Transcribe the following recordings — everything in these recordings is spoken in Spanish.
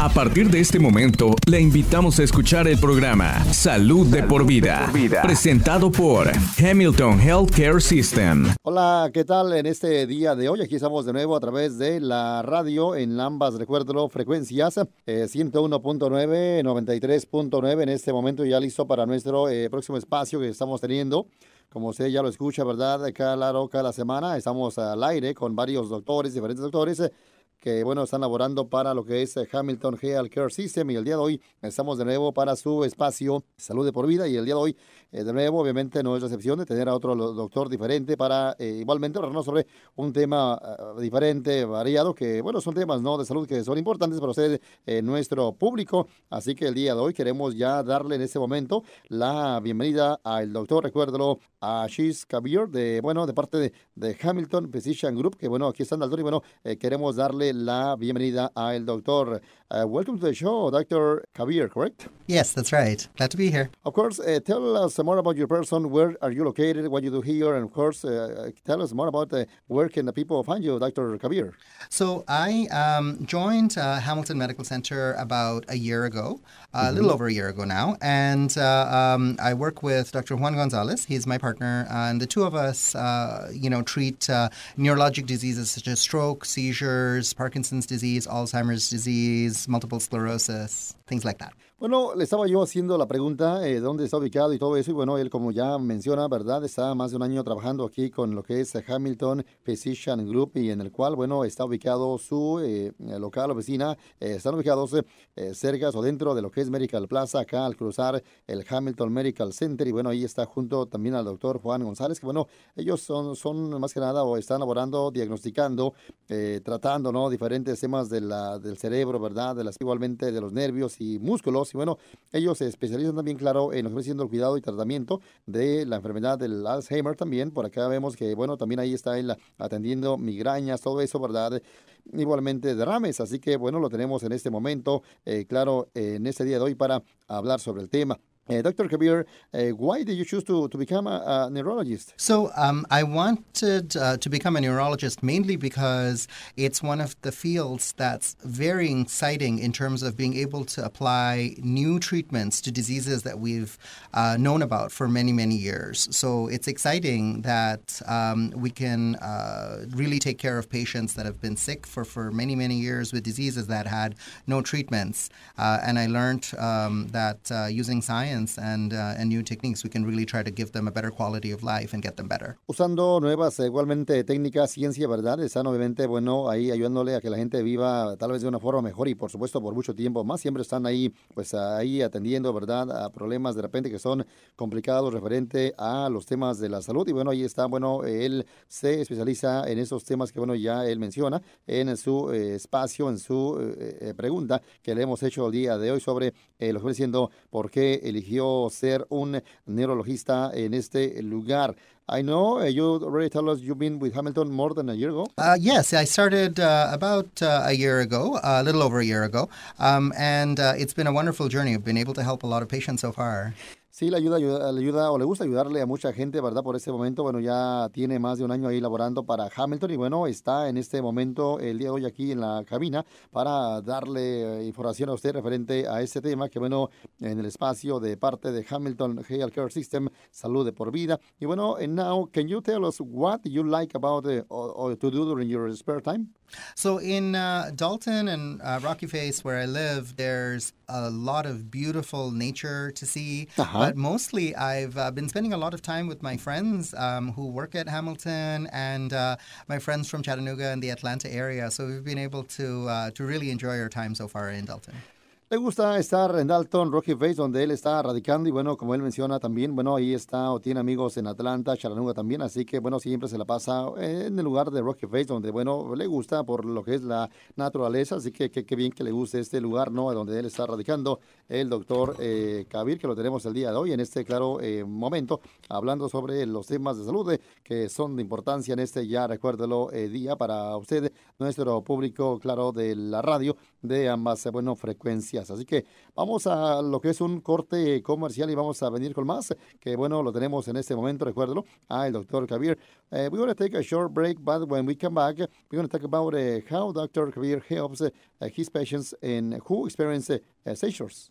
A partir de este momento, le invitamos a escuchar el programa Salud, de, por vida, presentado por Hamilton Healthcare System. Hola, ¿qué tal? En este día de hoy, aquí estamos de nuevo a través de la radio en ambas, recuerdo, frecuencias, 101.9, 93.9, en este momento ya listo para nuestro eh, próximo espacio que estamos teniendo. Como usted ya lo escucha, ¿verdad? Cada, cada semana estamos al aire con varios doctores, diferentes doctores que bueno, están laborando para lo que es eh, Hamilton Health Care System y el día de hoy estamos de nuevo para su espacio Salud de por Vida y el día de hoy eh, de nuevo obviamente no es excepción de tener a otro doctor diferente para eh, igualmente hablarnos sobre un tema ah, diferente, variado, que bueno, son temas no de salud que son importantes para usted, nuestro público, así que el día de hoy queremos ya darle en este momento la bienvenida al doctor, recuérdalo, a Shiz Kabir de, bueno, de parte de, de Hamilton Physician Group, que bueno, aquí están doctor y bueno, queremos darle la bienvenida al doctor. Uh, welcome to the show, Dr. Kabir, correct? Yes, that's right. Glad to be here. Of course, uh, tell us more about your person. Where are you located? What you do here? And of course, uh, tell us more about uh, where can the people find you, Dr. Kabir? So I um, joined uh, Hamilton Medical Center about a year ago, mm-hmm. a little over a year ago now. And uh, um, I work with Dr. Juan Gonzalez. He's my partner. And the two of us, you know, treat neurologic diseases such as stroke, seizures, Parkinson's disease, Alzheimer's disease, multiple sclerosis, things like that. Bueno, le estaba yo haciendo la pregunta eh, dónde está ubicado y todo eso, y bueno, él como ya menciona, ¿verdad? Está más de un año trabajando aquí con lo que es Hamilton Physician Group y en el cual, bueno, está ubicado su eh, local oficina, eh, están ubicados eh, cerca o dentro de lo que es Medical Plaza, acá al cruzar el Hamilton Medical Center, y bueno, ahí está junto también al doctor Juan González, que bueno, ellos son, son más que nada o están laborando, diagnosticando, tratando, ¿no? Diferentes temas de la, del cerebro, ¿verdad? De las, igualmente de los nervios y músculos y bueno, ellos se especializan también, claro, en lo que el cuidado y tratamiento de la enfermedad del Alzheimer también. Por acá vemos que, bueno, también ahí está él atendiendo migrañas, todo eso, ¿verdad? Igualmente derrames. Así que, bueno, lo tenemos en este momento, eh, claro, en este día de hoy para hablar sobre el tema. Uh, Dr. Kabir, uh, why did you choose to, to become a, a neurologist? So, um, I wanted uh, to become a neurologist mainly because it's one of the fields that's very exciting in terms of being able to apply new treatments to diseases that we've uh, known about for many, many years. So, it's exciting that um, we can uh, really take care of patients that have been sick for, for many, many years with diseases that had no treatments. Uh, and I learned um, that using science and, uh, and new techniques, we can really try to give them a better quality of life and get them better. Usando nuevas, igualmente técnicas, ciencia, ¿verdad? Están obviamente, bueno, ahí ayudándole a que la gente viva tal vez de una forma mejor y por supuesto por mucho tiempo más. Siempre están ahí, pues ahí atendiendo, ¿verdad? A problemas de repente que son complicados referente a los temas de la salud. Y bueno, ahí está, bueno, él se especializa en esos temas que, bueno, ya él menciona en su eh, espacio, en su eh, eh, pregunta que le hemos hecho el día de hoy sobre lo que viene siendo por qué eligió eligió ser un neurologista en este lugar. I know uh, you already told us you've been with Hamilton more than a year ago. Uh, yes, I started uh, about uh, a year ago, a little over a year ago, um, and uh, it's been a wonderful journey. I've been able to help a lot of patients so far. Sí, le ayuda, le ayuda o le gusta ayudarle a mucha gente, ¿verdad? Por este momento, bueno, ya tiene más de un año ahí laborando para Hamilton y bueno, está en este momento el día de hoy aquí en la cabina para darle eh, información a usted referente a este tema que bueno, en el espacio de parte de Hamilton Health Care System, salud de por vida. Y bueno, and now, can you tell us what you like about uh, or, to do during your spare time? So in uh, Dalton and uh, Rocky Face, where I live, there's a lot of beautiful nature to see. Uh-huh. But mostly, I've uh, been spending a lot of time with my friends um, who work at Hamilton and uh, my friends from Chattanooga and the Atlanta area. So we've been able to uh, to really enjoy our time so far in Dalton. Le gusta estar en Dalton, Rocky Face, donde él está radicando y bueno, como él menciona también, bueno, ahí está o tiene amigos en Atlanta, Chattanooga también, así que bueno, siempre se la pasa en el lugar de Rocky Face, donde bueno, le gusta por lo que es la naturaleza, así que qué bien que le guste este lugar, ¿no? Donde él está radicando el doctor eh, Kabir, que lo tenemos el día de hoy en este claro eh, momento, hablando sobre los temas de salud eh, que son de importancia en este ya, recuérdelo, eh, día para usted, nuestro público, claro, de la radio, de ambas, eh, bueno, frecuencias. Así que vamos a lo que es un corte comercial y vamos a venir con más, que bueno, lo tenemos en este momento, recuérdalo, ah, el doctor. Uh, we're going to take a short break, but when we come back, we're going to talk about how Dr. Javier helps his patients and who experience seizures.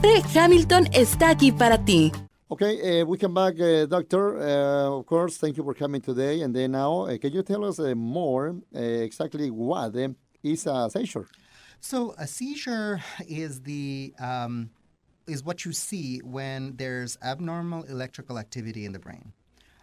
Hamilton está aquí para ti. Okay, uh, we come back, uh, Doctor. Uh, of course, thank you for coming today. And then now, uh, can you tell us uh, more uh, exactly what is a seizure? So, a seizure is the um, is what you see when there's abnormal electrical activity in the brain.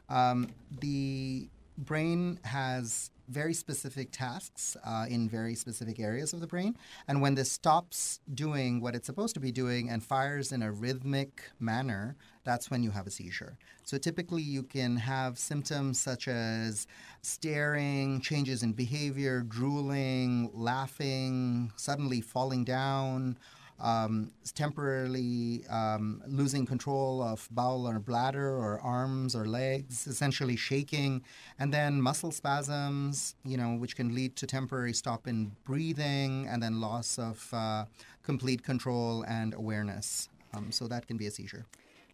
Um, the brain has very specific tasks uh, in very specific areas of the brain. And when this stops doing what it's supposed to be doing and fires in a rhythmic manner, that's when you have a seizure. So typically, you can have symptoms such as staring, changes in behavior, drooling, laughing, suddenly falling down um, temporarily um, losing control of bowel or bladder or arms or legs, essentially shaking, and then muscle spasms, you know, which can lead to temporary stop in breathing and then loss of uh, complete control and awareness. Um, so that can be a seizure.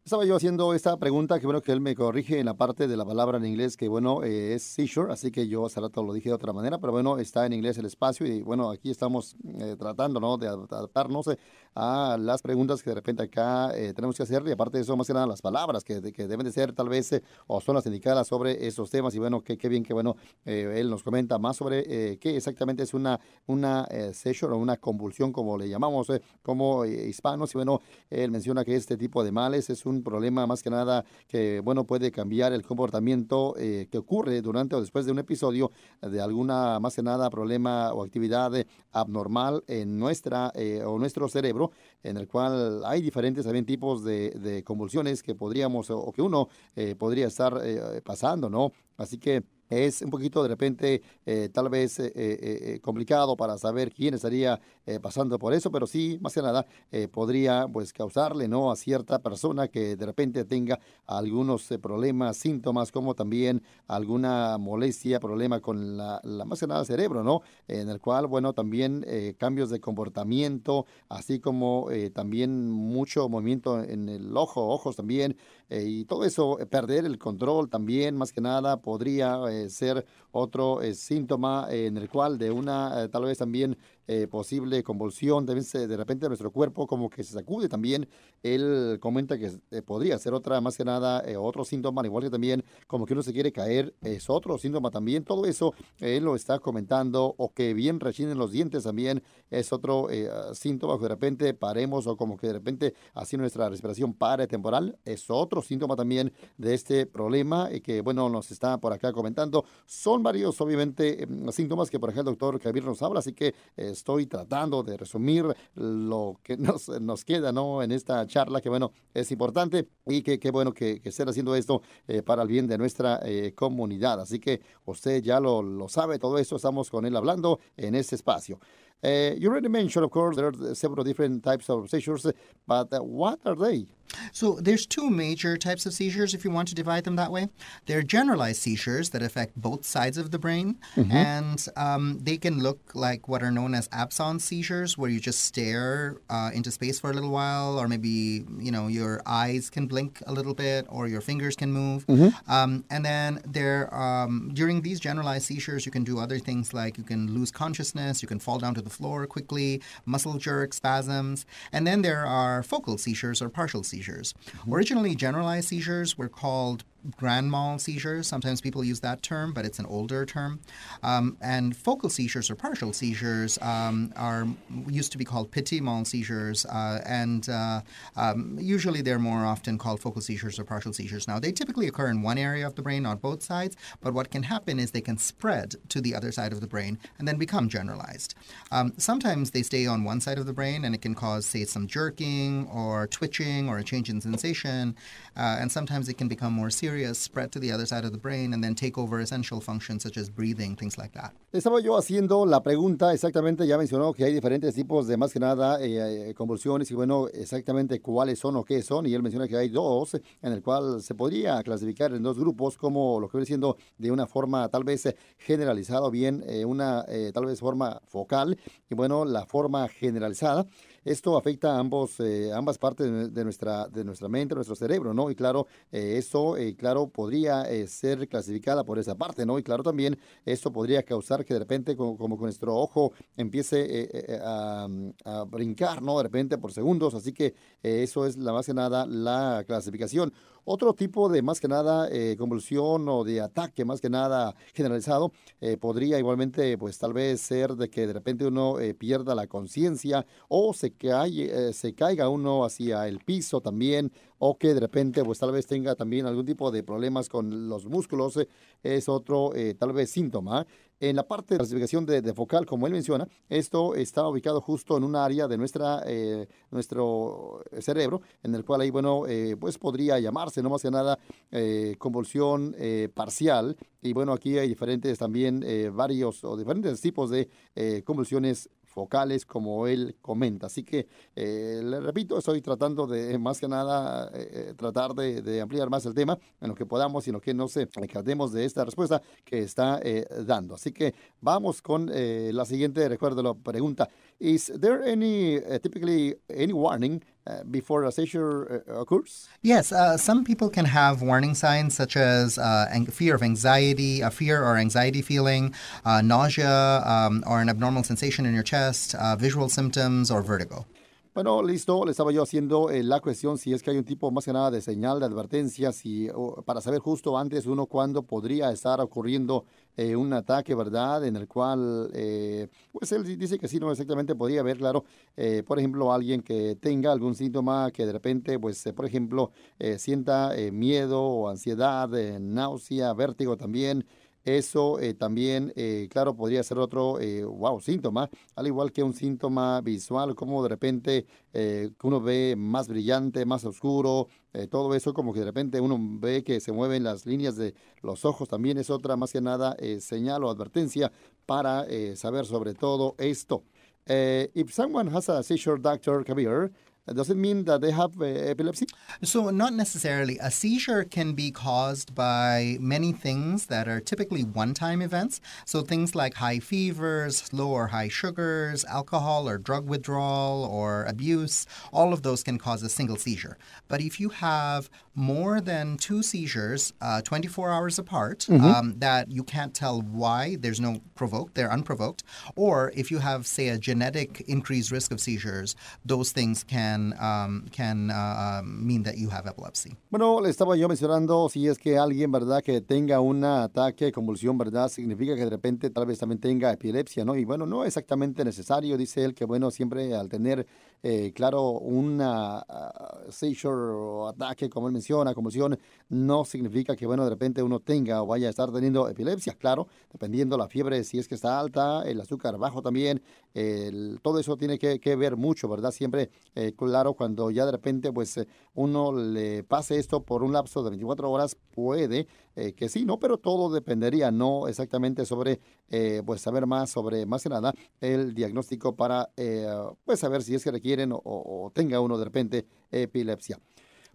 Estaba yo haciendo esta pregunta, que bueno que él me corrige en la parte de la palabra en inglés, que bueno, eh, es seizure, así que yo hace rato lo dije de otra manera, pero bueno, está en inglés el espacio y bueno, aquí estamos eh, tratando, ¿no? De adaptarnos eh, a las preguntas que de repente acá tenemos que hacer y aparte de eso, más que nada las palabras que, que deben de ser tal vez o son las indicadas sobre esos temas. Y bueno, qué bien que bueno, él nos comenta más sobre qué exactamente es una, una seizure o una convulsión, como le llamamos como hispanos. Y bueno, él menciona que este tipo de males es un un problema más que nada que, bueno, puede cambiar el comportamiento eh, que ocurre durante o después de un episodio de alguna, más que nada, problema o actividad abnormal en nuestra eh, o nuestro cerebro, en el cual hay diferentes también tipos de, convulsiones que podríamos o, que uno eh, podría estar pasando, ¿no? Así que es un poquito de repente eh, tal vez eh, eh, complicado para saber quién estaría pasando por eso, pero sí, más que nada, podría pues causarle no a cierta persona que de repente tenga algunos problemas, síntomas, como también alguna molestia, problema con la, la, más que nada cerebro, ¿no? En el cual, bueno, también cambios de comportamiento, así como también mucho movimiento en el ojo, ojos también, y todo eso, perder el control también, más que nada, podría eh, ser otro eh, síntoma en el cual de una, eh, tal vez también eh, posible convulsión, de, repente nuestro cuerpo como que se sacude también. Él comenta que eh, podría ser otra, más que nada, eh, otro síntoma, al igual que también como que uno se quiere caer, es otro síntoma también. Todo eso él lo está comentando, o que bien rechinen los dientes también es otro síntoma, que de repente paremos o como que de repente así nuestra respiración pare temporal, es otro síntoma también de este problema y que bueno, nos está por acá comentando. Son varios, obviamente, em, síntomas que por ejemplo el doctor Javier nos habla, así que estoy tratando de resumir lo que nos, nos queda ¿no? en esta charla, que bueno, es importante y que bueno que, que, haciendo esto eh, para el bien de nuestra eh, comunidad. Así que usted ya lo, lo sabe, todo eso estamos con él hablando en este espacio. Uh, you already mentioned, of course, there are several different types of seizures, but uh, what are they? So there's two major types of seizures, if you want to divide them that way. They're generalized seizures that affect both sides of the brain, mm-hmm. and um, they can look like what are known as absence seizures, where you just stare uh, into space for a little while, or maybe you know your eyes can blink a little bit, or your fingers can move. Mm-hmm. Um, and then there, um, during these generalized seizures, you can do other things like you can lose consciousness, you can fall down to the floor quickly, muscle jerk, spasms, and then there are focal seizures or partial seizures. Mm-hmm. Originally, generalized seizures were called grand mal seizures. Sometimes people use that term, but it's an older term. Um, and focal seizures or partial seizures um, are used to be called petit mal seizures, uh, and uh, um, usually they're more often called focal seizures or partial seizures. Now, they typically occur in one area of the brain, not both sides, but what can happen is they can spread to the other side of the brain and then become generalized. Um, sometimes they stay on one side of the brain and it can cause, say, some jerking or twitching or a change in sensation. Uh, and sometimes it can become more serious, spread to the other side of the brain, and then take over essential functions such as breathing, things like that. Estaba yo haciendo la pregunta, exactamente, ya mencionó que hay diferentes tipos de más que nada eh, eh, convulsiones y bueno, exactamente cuáles son o qué son. Y él menciona que hay dos en el cual se podría clasificar en dos grupos como lo que viene siendo de una forma tal vez generalizada o bien eh, una tal vez forma focal y bueno, la forma generalizada. Esto afecta a ambos, eh, ambas partes de nuestra, de nuestra mente, nuestro cerebro, ¿no? Y claro, eh, eso, eh, claro, podría ser clasificada por esa parte, ¿no? Y claro, también esto podría causar que de repente, como, como con nuestro ojo empiece a, a, brincar, ¿no? De repente por segundos, así que eso es la más que nada la clasificación. Otro tipo de más que nada eh, convulsión o de ataque más que nada generalizado eh, podría igualmente pues tal vez ser de que de repente uno eh, pierda la conciencia o se, se caiga uno hacia el piso también o que de repente pues tal vez tenga también algún tipo de problemas con los músculos, es otro tal vez síntoma. En la parte de clasificación de, focal, como él menciona, esto está ubicado justo en un área de nuestra, nuestro cerebro, en el cual ahí, bueno, pues podría llamarse no más que nada eh, convulsión eh, parcial. Y bueno, aquí hay diferentes también, eh, varios o diferentes tipos de convulsiones focales, como él comenta. Así que, le repito, estoy tratando de, más que nada, tratar de, ampliar más el tema en lo que podamos y en lo que no se quedemos de esta respuesta que está dando. Así que vamos con la siguiente, recuerdo la pregunta. Is there any, typically, any warning uh, before a seizure uh, occurs? Yes, uh, some people can have warning signs such as uh, fear of anxiety, a fear or anxiety feeling, uh, nausea, um, or an abnormal sensation in your chest, uh, visual symptoms, or vertigo. Bueno, listo, le estaba yo haciendo eh, la cuestión si es que hay un tipo más que nada de señal de advertencia, si, para saber justo antes uno cuándo podría estar ocurriendo eh, un ataque, ¿verdad? En el cual, eh, pues él dice que sí, no exactamente podría haber, claro, por ejemplo, alguien que tenga algún síntoma que de repente, pues, por ejemplo, sienta miedo o ansiedad, náusea, vértigo también, eso eh, también, eh, claro, podría ser otro, eh, wow, síntoma, al igual que un síntoma visual, como de repente uno ve más brillante, más oscuro, todo eso como que de repente uno ve que se mueven las líneas de los ojos, también es otra más que nada señal o advertencia para saber sobre todo esto. if someone has a seizure, Dr. Kabir, does it mean that they have uh, epilepsy? So, not necessarily. A seizure can be caused by many things that are typically one time events. So, things like high fevers, low or high sugars, alcohol or drug withdrawal, or abuse, all of those can cause a single seizure. But if you have more than two seizures, uh, 24 hours apart, mm-hmm. um, that you can't tell why, there's no provoked, they're unprovoked, or if you have, say, a genetic increased risk of seizures, those things can can, um, uh, um, mean that you have epilepsy. Bueno, le estaba yo mencionando si es que alguien, ¿verdad?, que tenga un ataque, convulsión, ¿verdad?, significa que de repente tal vez también tenga epilepsia, ¿no? Y bueno, no exactamente necesario, dice él, que bueno, siempre al tener, eh, claro, una uh, seizure o ataque, como él menciona, convulsión, no significa que, bueno, de repente uno tenga o vaya a estar teniendo epilepsia, claro, dependiendo la fiebre, si es que está alta, el azúcar bajo también, todo eso tiene que, que ver mucho, ¿verdad? Siempre eh, claro, cuando ya de repente pues eh, uno le pase esto por un lapso de 24 horas, puede eh, que sí, ¿no? Pero todo dependería, no exactamente sobre, eh, pues saber más sobre, más que nada, el diagnóstico para, pues saber si es que requieren o tenga uno de repente epilepsia.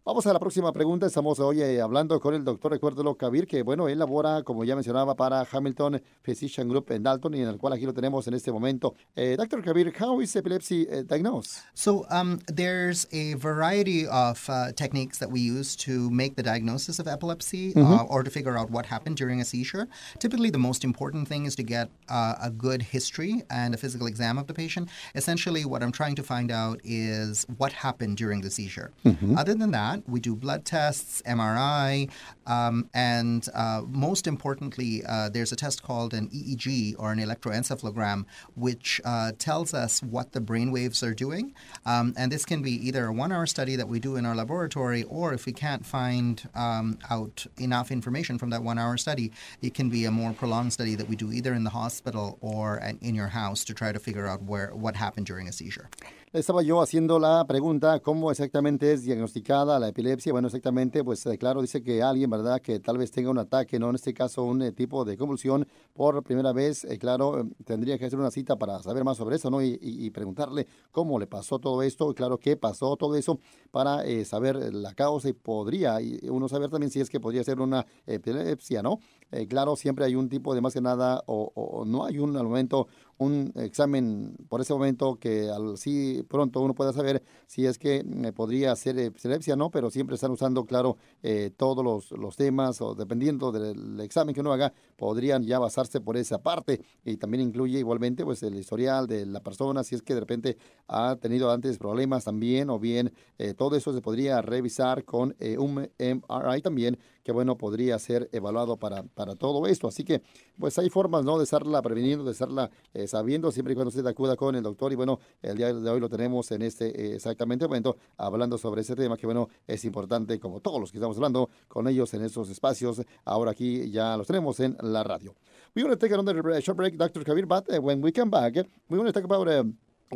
Vamos a la próxima pregunta. Estamos hoy hablando con el doctor Recuerdo Kabir, que bueno, él labora, como ya mencionaba, para Hamilton Physician Group en Dalton y en el cual aquí lo tenemos en este momento. Eh, Dr. Kabir, how is epilepsy uh, diagnosed? So um, there's a variety of uh, techniques that we use to make the diagnosis of epilepsy mm-hmm. uh, or to figure out what happened during a seizure. Typically, the most important thing is to get uh, a good history and a physical exam of the patient. Essentially, what I'm trying to find out is what happened during the seizure. Mm-hmm. Other than that, that. We do blood tests, MRI, um, and uh, most importantly, uh, there's a test called an EEG or an electroencephalogram, which uh, tells us what the brain waves are doing. Um, and this can be either a one hour study that we do in our laboratory, or if we can't find um, out enough information from that one hour study, it can be a more prolonged study that we do either in the hospital or in your house to try to figure out where what happened during a seizure. Estaba yo haciendo la pregunta, ¿cómo exactamente es diagnosticada la epilepsia? Bueno, exactamente, pues eh, claro, dice que alguien, ¿verdad?, que tal vez tenga un ataque, ¿no? En este caso, un eh, tipo de convulsión por primera vez, eh, claro, tendría que hacer una cita para saber más sobre eso, ¿no? Y, preguntarle cómo le pasó todo esto, claro, qué pasó todo eso, para saber la causa y podría uno saber también si es que podría ser una epilepsia, ¿no? claro, siempre hay un tipo de más que nada, o no hay un al momento un examen por ese momento que al sí pronto uno pueda saber si es que podría ser epilepsia no, pero siempre están usando, claro, eh, todos los, los, temas o dependiendo del examen que uno haga, podrían ya basarse por esa parte y también incluye igualmente pues el historial de la persona, si es que de repente ha tenido antes problemas también o bien eh, todo eso se podría revisar con eh, un MRI también que bueno, podría ser evaluado para, para todo esto. Así que, pues hay formas, ¿no? De estarla preveniendo, de estarla eh, sabiendo, siempre y cuando usted acuda con el doctor. Y bueno, el día de hoy lo tenemos en este eh, exactamente momento, hablando sobre ese tema que, bueno, es importante, como todos los que estamos hablando con ellos en estos espacios. Ahora aquí ya los tenemos en la radio. We want to take another short break, Dr. Kabir, but uh, when we come back, we want to talk about uh,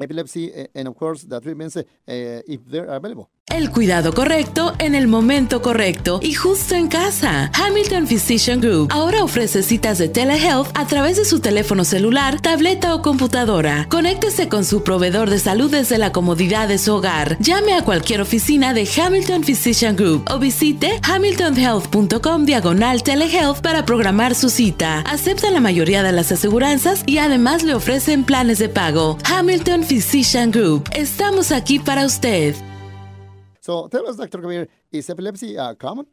epilepsy and, of course, the treatments uh, if they're available. El cuidado correcto en el momento correcto y justo en casa. Hamilton Physician Group ahora ofrece citas de telehealth a través de su teléfono celular, tableta o computadora. Conéctese con su proveedor de salud desde la comodidad de su hogar. Llame a cualquier oficina de Hamilton Physician Group o visite hamiltonhealth.com diagonal telehealth para programar su cita. Acepta la mayoría de las aseguranzas y además le ofrecen planes de pago. Hamilton Physician Group. Estamos aquí para usted. So tell us, Dr. Kabir, is epilepsy uh, common?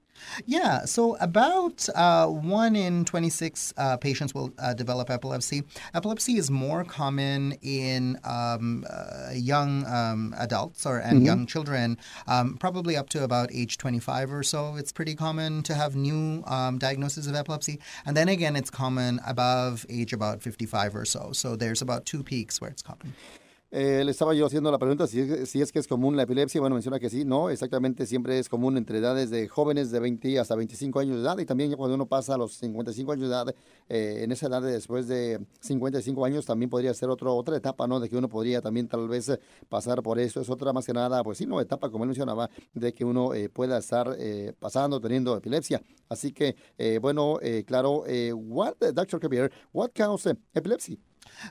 Yeah, so about uh, one in 26 uh, patients will uh, develop epilepsy. Epilepsy is more common in um, uh, young um, adults or and mm-hmm. young children, um, probably up to about age 25 or so. It's pretty common to have new um, diagnoses of epilepsy. And then again, it's common above age about 55 or so. So there's about two peaks where it's common. Eh, le estaba yo haciendo la pregunta si si es que es común la epilepsia. Bueno, menciona que sí, no, exactamente siempre es común entre edades de jóvenes de 20 hasta 25 años de edad y también cuando uno pasa a los 55 años de edad, eh, en esa edad de después de 55 años también podría ser otro, otra etapa, ¿no? De que uno podría también tal vez eh, pasar por eso. Es otra más que nada, pues sí, no, etapa, como él mencionaba, de que uno pueda estar pasando, teniendo epilepsia. Así que, bueno, claro, what, Dr. Kabir, what causes epilepsy?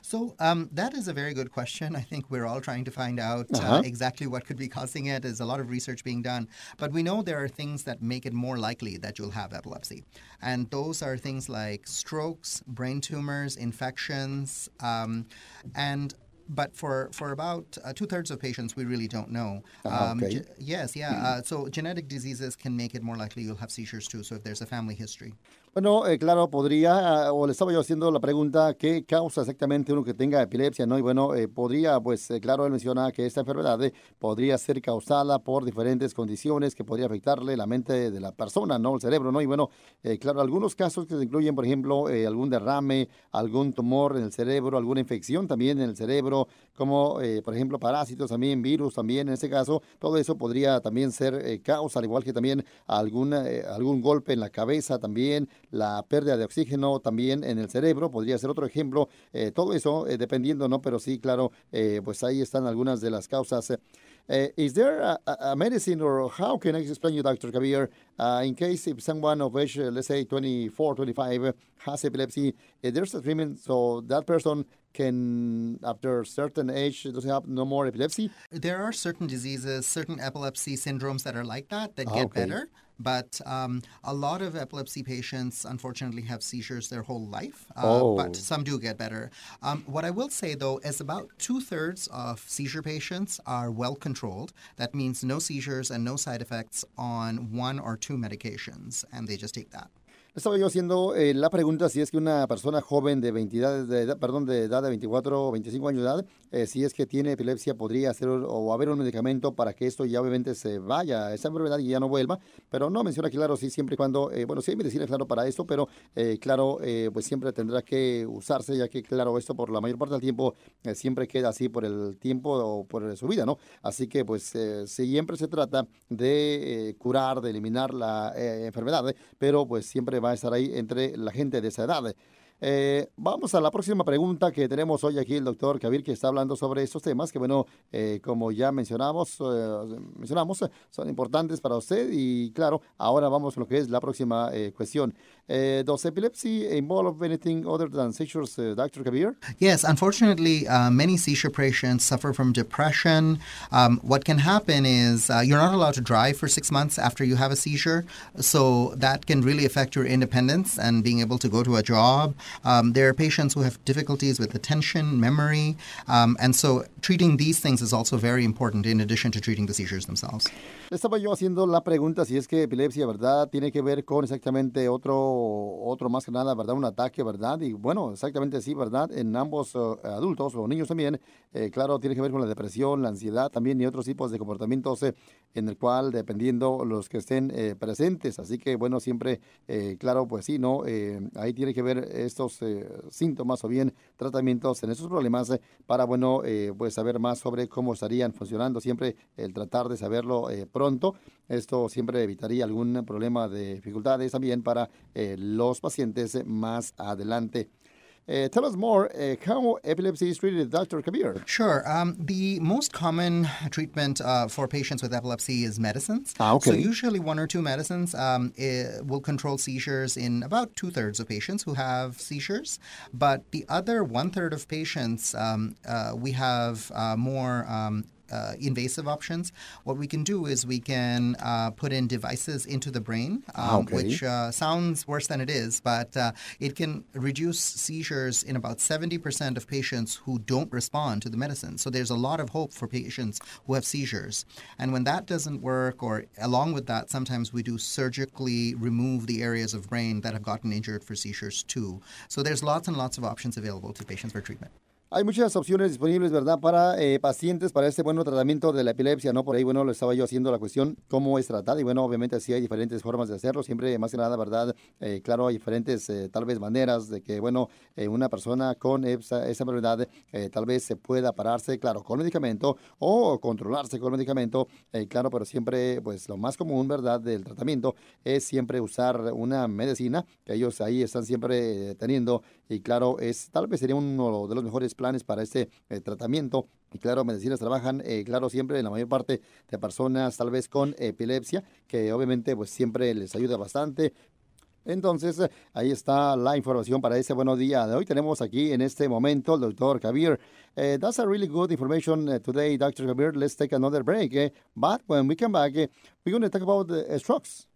So um, that is a very good question. I think we're all trying to find out uh, uh-huh. uh, exactly what could be causing it. There's a lot of research being done, but we know there are things that make it more likely that you'll have epilepsy, and those are things like strokes, brain tumors, infections, um, and but for for about uh, two thirds of patients, we really don't know. Ah, um, okay. ge- yes, yeah. Uh, so genetic diseases can make it more likely you'll have seizures too. So if there's a family history. Bueno, eh, claro, podría, ah, o le estaba yo haciendo la pregunta, ¿qué causa exactamente uno que tenga epilepsia? ¿no? Y bueno, eh, podría, pues eh, claro, él menciona que esta enfermedad podría ser causada por diferentes condiciones que podría afectarle la mente de la persona, ¿no? El cerebro, ¿no? Y bueno, claro, algunos casos que incluyen, por ejemplo, algún derrame, algún tumor en el cerebro, alguna infección también en el cerebro, como por ejemplo parásitos también, virus también en este caso, todo eso podría también ser causa, al igual que también alguna, algún golpe en la cabeza también, la pérdida de oxígeno también en el cerebro, podría ser otro ejemplo, eh, todo eso eh, dependiendo, ¿no? Pero sí, claro, eh, pues ahí están algunas de las causas. Uh, is there a, a, medicine or how can I explain you, Dr. Kabir, uh, in case if someone of age, let's say 24, 25, has epilepsy, there's a treatment so that person can, after a certain age, doesn't have no more epilepsy? There are certain diseases, certain epilepsy syndromes that are like that, that get okay. better. But um, a lot of epilepsy patients, unfortunately, have seizures their whole life. Uh, oh. But some do get better. Um, what I will say, though, is about two thirds of seizure patients are well controlled. That means no seizures and no side effects on one or two medications, and they just take that. Estaba yo haciendo eh, la pregunta si es que una persona joven de 20 de edad, perdón, de edad de 24 o 25 años de edad, eh, si es que tiene epilepsia, podría hacer o haber un medicamento para que esto ya obviamente se vaya, esa enfermedad y ya no vuelva, pero no menciona claro, sí, siempre y cuando, eh, bueno, sí hay medicina, claro, para esto, pero claro, pues siempre tendrá que usarse, ya que, claro, esto por la mayor parte del tiempo siempre queda así por el tiempo o por su vida, ¿no? Así que, pues, siempre se trata de curar, de eliminar la enfermedad, pero pues siempre va a estar ahí entre la gente de esa edad. Eh, vamos a la próxima pregunta que tenemos hoy aquí el doctor Kabir, que está hablando sobre estos temas que, bueno, eh, como ya mencionamos, eh, mencionamos, son importantes para usted. Y claro, ahora vamos a lo que es la próxima cuestión. Does epilepsy involve anything other than seizures, Dr. Kabir? Yes, unfortunately, uh, many seizure patients suffer from depression. Um, what can happen is uh, you're not allowed to drive for six months after you have a seizure. So that can really affect your independence and being able to go to a job. Um, there are patients who have difficulties with attention, memory, um, and so treating these things is also very important in addition to treating the seizures themselves. Estaba yo haciendo la pregunta si es que epilepsia, ¿verdad? Tiene que ver con exactamente otro, otro más que nada, ¿verdad? Un ataque, ¿verdad? Y bueno, exactamente sí, ¿verdad? En ambos uh, adultos o niños también, eh, claro, tiene que ver con la depresión, la ansiedad también y otros tipos de comportamientos eh, en el cual, dependiendo los que estén eh, presentes. Así que, bueno, siempre, eh, claro, pues sí, ¿no? Eh, ahí tiene que ver estos síntomas o bien tratamientos en esos problemas para, bueno, pues saber más sobre cómo estarían funcionando. Siempre el tratar de saberlo. Esto siempre evitaría algún problema de dificultades también para eh, los pacientes más adelante. Uh, tell us more uh, how epilepsy is treated, Dr. Kabir. Sure. Um, the most common treatment uh, for patients with epilepsy is medicines. Ah, okay. So, usually one or two medicines um, will control seizures in about two thirds of patients who have seizures. But the other one third of patients, um, uh, we have uh, more um, uh, invasive options, what we can do is we can uh, put in devices into the brain, um, okay. which uh, sounds worse than it is, but uh, it can reduce seizures in about 70% of patients who don't respond to the medicine. So there's a lot of hope for patients who have seizures. And when that doesn't work, or along with that, sometimes we do surgically remove the areas of brain that have gotten injured for seizures too. So there's lots and lots of options available to patients for treatment. Hay muchas opciones disponibles, ¿verdad?, para eh, pacientes para este bueno tratamiento de la epilepsia, ¿no? Por ahí, bueno, lo estaba yo haciendo la cuestión, cómo es tratada, y bueno, obviamente sí hay diferentes formas de hacerlo, siempre más que nada, ¿verdad? Eh, claro, hay diferentes, eh, tal vez, maneras de que, bueno, una persona con esa, esa enfermedad tal vez se pueda pararse, claro, con medicamento o controlarse con medicamento, claro, pero siempre, pues, lo más común, ¿verdad?, del tratamiento es siempre usar una medicina que ellos ahí están siempre teniendo, y claro, es, tal vez sería uno de los mejores planes para este eh, tratamiento. Y claro, medicinas trabajan, eh, claro, siempre en la mayor parte de personas tal vez con epilepsia, que obviamente pues siempre les ayuda bastante. Entonces, eh, ahí está la información para ese buenos día de hoy. Tenemos aquí en este momento el doctor Kabir. that's a really good information today, Dr. Kabir. Let's take another break. but when we come back, we're going to talk about the strokes.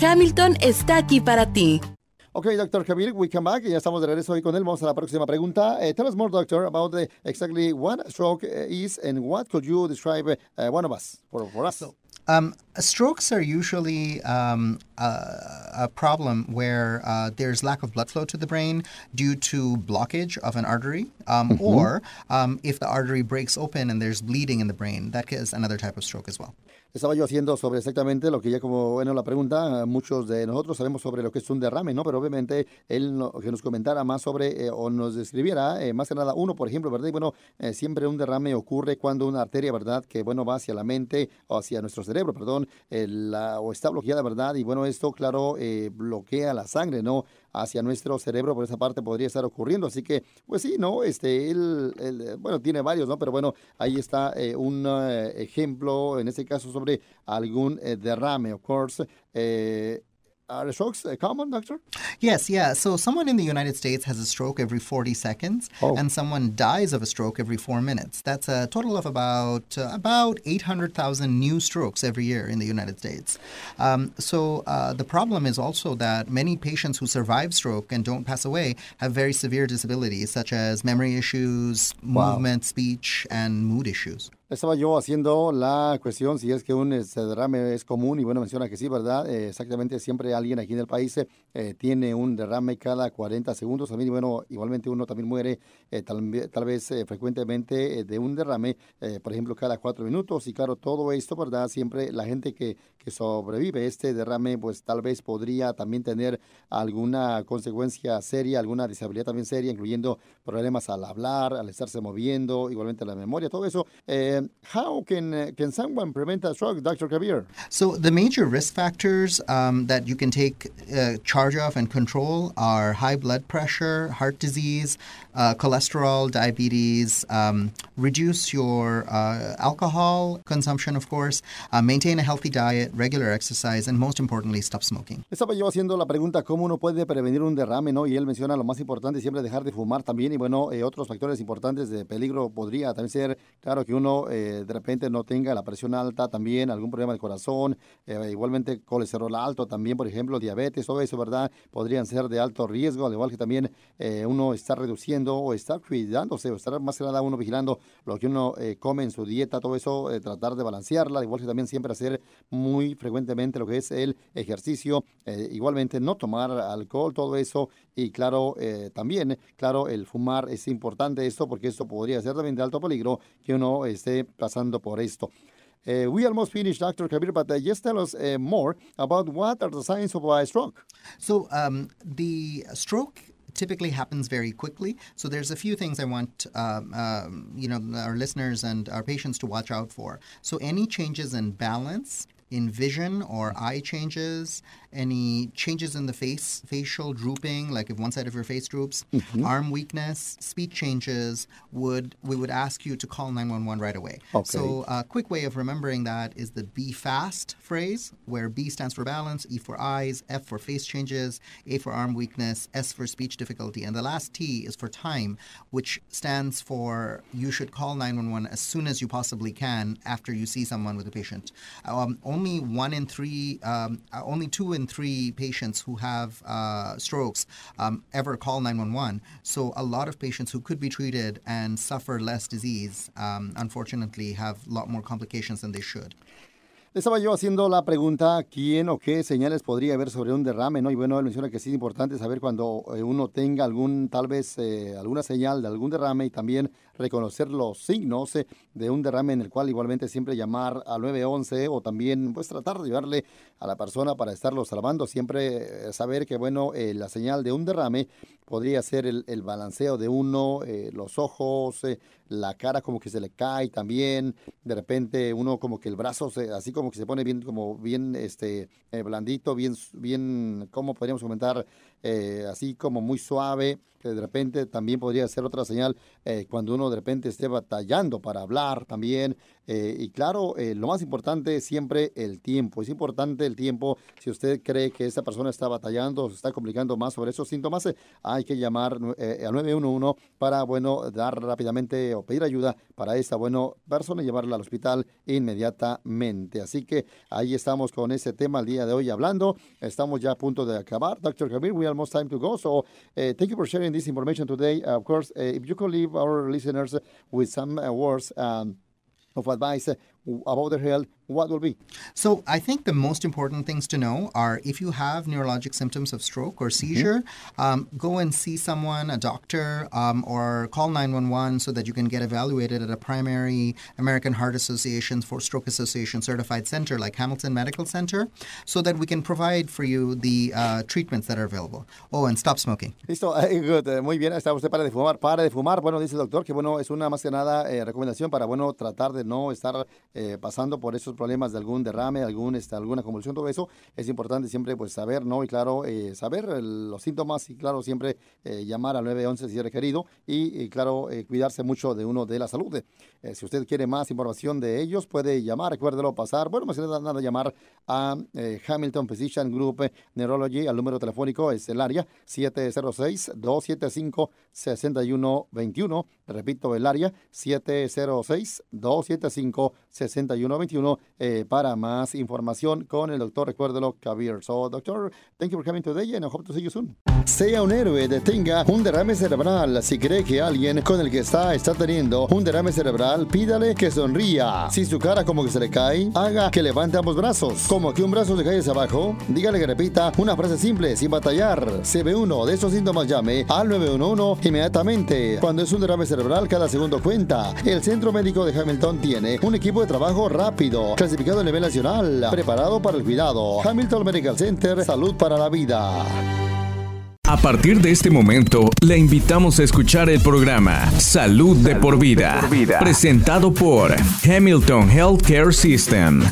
Hamilton está aquí para ti. Ok, Dr. Javier, we come back. Ya estamos de regreso hoy con él. Vamos a la próxima pregunta. Uh, tell us more, doctor, about the, exactly what stroke is and what could you describe uh, one of us for, for us. So, um, strokes are usually um, a, a, problem where uh, there's lack of blood flow to the brain due to blockage of an artery, um, mm-hmm. or um, if the artery breaks open and there's bleeding in the brain, that is another type of stroke as well. estaba yo haciendo sobre exactamente lo que ya como, bueno, la pregunta, muchos de nosotros sabemos sobre lo que es un derrame, ¿no? Pero obviamente él que nos comentara más sobre eh, o nos describiera, eh, más que nada, uno, por ejemplo, ¿verdad? Y bueno, eh, siempre un derrame ocurre cuando una arteria, ¿verdad? Que, bueno, va hacia la mente o hacia nuestro cerebro, perdón, la, o está bloqueada, ¿verdad? Y bueno, esto, claro, bloquea la sangre, ¿no? hacia nuestro cerebro, por esa parte podría estar ocurriendo. Así que, pues sí, ¿no? Este, él, bueno, tiene varios, ¿no? Pero bueno, ahí está eh, un eh, ejemplo, en este caso, sobre algún eh, derrame, of course. Are strokes uh, common, doctor? Yes, yeah. So someone in the United States has a stroke every 40 seconds, Oh. and someone dies of a stroke every four minutes. That's a total of about uh, about 800,000 new strokes every year in the United States. Um, so uh, the problem is also that many patients who survive stroke and don't pass away have very severe disabilities, such as memory issues, Wow. movement, speech, and mood issues. Estaba yo haciendo la cuestión si es que un este, derrame es común y bueno, menciona que sí, ¿verdad? Eh, exactamente, siempre alguien aquí en el país eh, tiene un derrame cada 40 segundos. También, bueno, igualmente uno también muere eh, tal, tal vez eh, frecuentemente eh, de un derrame, eh, por ejemplo, cada cuatro minutos. Y claro, todo esto, ¿verdad? Siempre la gente que, que sobrevive este derrame, pues tal vez podría también tener alguna consecuencia seria, alguna disabilidad también seria, incluyendo problemas al hablar, al estarse moviendo, igualmente la memoria, todo eso. Eh, how can, can someone prevent a stroke, Dr. Kabir? So the major risk factors um, that you can take uh, charge of and control are high blood pressure, heart disease, uh, cholesterol, diabetes. Um, reduce your uh, alcohol consumption, of course. Uh, maintain a healthy diet, regular exercise, and most importantly, stop smoking. Estaba yo haciendo la pregunta cómo uno puede prevenir un derrame, ¿no? Y él menciona lo más importante, siempre dejar de fumar también. Y bueno, eh, otros factores importantes de peligro podría también ser, claro, que uno eh, de repente no tenga la presión alta también, algún problema del corazón, eh, igualmente colesterol alto también, por ejemplo, diabetes, todo eso, ¿verdad? Podrían ser de alto riesgo, al igual que también eh, uno está reduciendo o está cuidándose o estar más que nada uno vigilando lo que uno eh, come en su dieta, todo eso, eh, tratar de balancearla, al igual que también siempre hacer muy frecuentemente lo que es el ejercicio, eh, igualmente no tomar alcohol, todo eso, y claro, eh, también, claro, el fumar es importante esto porque esto podría ser también de alto peligro que uno esté pasando por esto. Uh, we almost finished, Dr. Kabir, but uh, just tell us uh, more about what are the signs of a stroke. So um, the stroke typically happens very quickly. So there's a few things I want um, um, you know our listeners and our patients to watch out for. So any changes in balance. In vision or eye changes, any changes in the face, facial drooping, like if one side of your face droops, arm weakness, speech changes, would we would ask you to call 911 right away. Okay. So a quick way of remembering that is the be fast phrase, where B stands for balance, E for eyes, F for face changes, A for arm weakness, S for speech difficulty, and the last T is for time, which stands for you should call 911 as soon as you possibly can after you see someone with a patient. Um, only one in three, um, uh, only two in three patients who have uh, strokes um, ever call 911. So a lot of patients who could be treated and suffer less disease, um, unfortunately, have a lot more complications than they should. Estaba yo haciendo la pregunta, ¿quién o qué señales podría haber sobre un derrame? ¿no? Y bueno, él menciona que sí es importante saber cuando eh, uno tenga algún, tal vez, eh, alguna señal de algún derrame y también reconocer los signos eh, de un derrame en el cual igualmente siempre llamar al 911 o también pues tratar de ayudarle a la persona para estarlo salvando. Siempre saber que, bueno, la señal de un derrame podría ser el, balanceo de uno, los ojos, la cara como que se le cae también, de repente uno como que el brazo se, así como que se pone bien, como bien este, eh, blandito, bien, bien, ¿cómo podríamos comentar? Eh, así como muy suave, que de repente también podría ser otra señal eh, cuando uno de repente esté batallando para hablar también. eh, y claro, lo más importante es siempre el tiempo. Es importante el tiempo. Si usted cree que esta persona está batallando se está complicando más sobre esos síntomas, hay que llamar al 911 para, bueno, dar rápidamente o pedir ayuda para esta, bueno, persona y llevarla al hospital inmediatamente. Así que ahí estamos con ese tema el día de hoy hablando. Estamos ya a punto de acabar. Kabir, we almost time to go. So uh, thank you for sharing this information today. of course, uh, if you could leave our listeners with some uh, words um, of advice uh, about their health, what will be? So I think the most important things to know are if you have neurologic symptoms of stroke or seizure, um, go and see someone, a doctor, um, or call 911 so that you can get evaluated at a primary American Heart Association for Stroke Association certified center like Hamilton Medical Center, so that we can provide for you the uh, treatments that are available. Oh, and stop smoking. Listo, good, eh, muy bien, está usted para de fumar, para de fumar. Bueno, dice el doctor que bueno, es una más que nada eh, recomendación para bueno tratar de no estar eh, pasando por esos problemas de algún derrame, algún, este, alguna convulsión, todo eso, es importante siempre pues saber, ¿no? Y claro, eh, saber los síntomas y claro, siempre eh, llamar al 911 si es requerido y, claro, cuidarse mucho de uno de la salud. si usted quiere más información de ellos, puede llamar, recuérdelo, pasar, bueno, más que nada llamar a Hamilton Physician Group Neurology, al número telefónico es el área 706-275-6121, repito, el área 706-275-6121 eh, para más información con el doctor, recuérdelo, Javier. So, doctor, thank you for coming today and I hope to see you soon. Sea un héroe, detenga un derrame cerebral. Si cree que alguien con el que está está teniendo un derrame cerebral, pídale que sonría. Si su cara como que se le cae, haga que levante ambos brazos. Como que un brazo se cae hacia abajo, dígale que repita una frase simple, sin batallar. Si ve uno de estos síntomas, llame al 911 inmediatamente. Cuando es un derrame cerebral, cada segundo cuenta. El Centro Médico de Hamilton tiene un equipo de trabajo rápido, clasificado a nivel nacional, preparado para el cuidado. Hamilton Medical Center, salud para la vida. A partir de este momento, le invitamos a escuchar el programa Salud, de, por vida, presentado por Hamilton Healthcare System.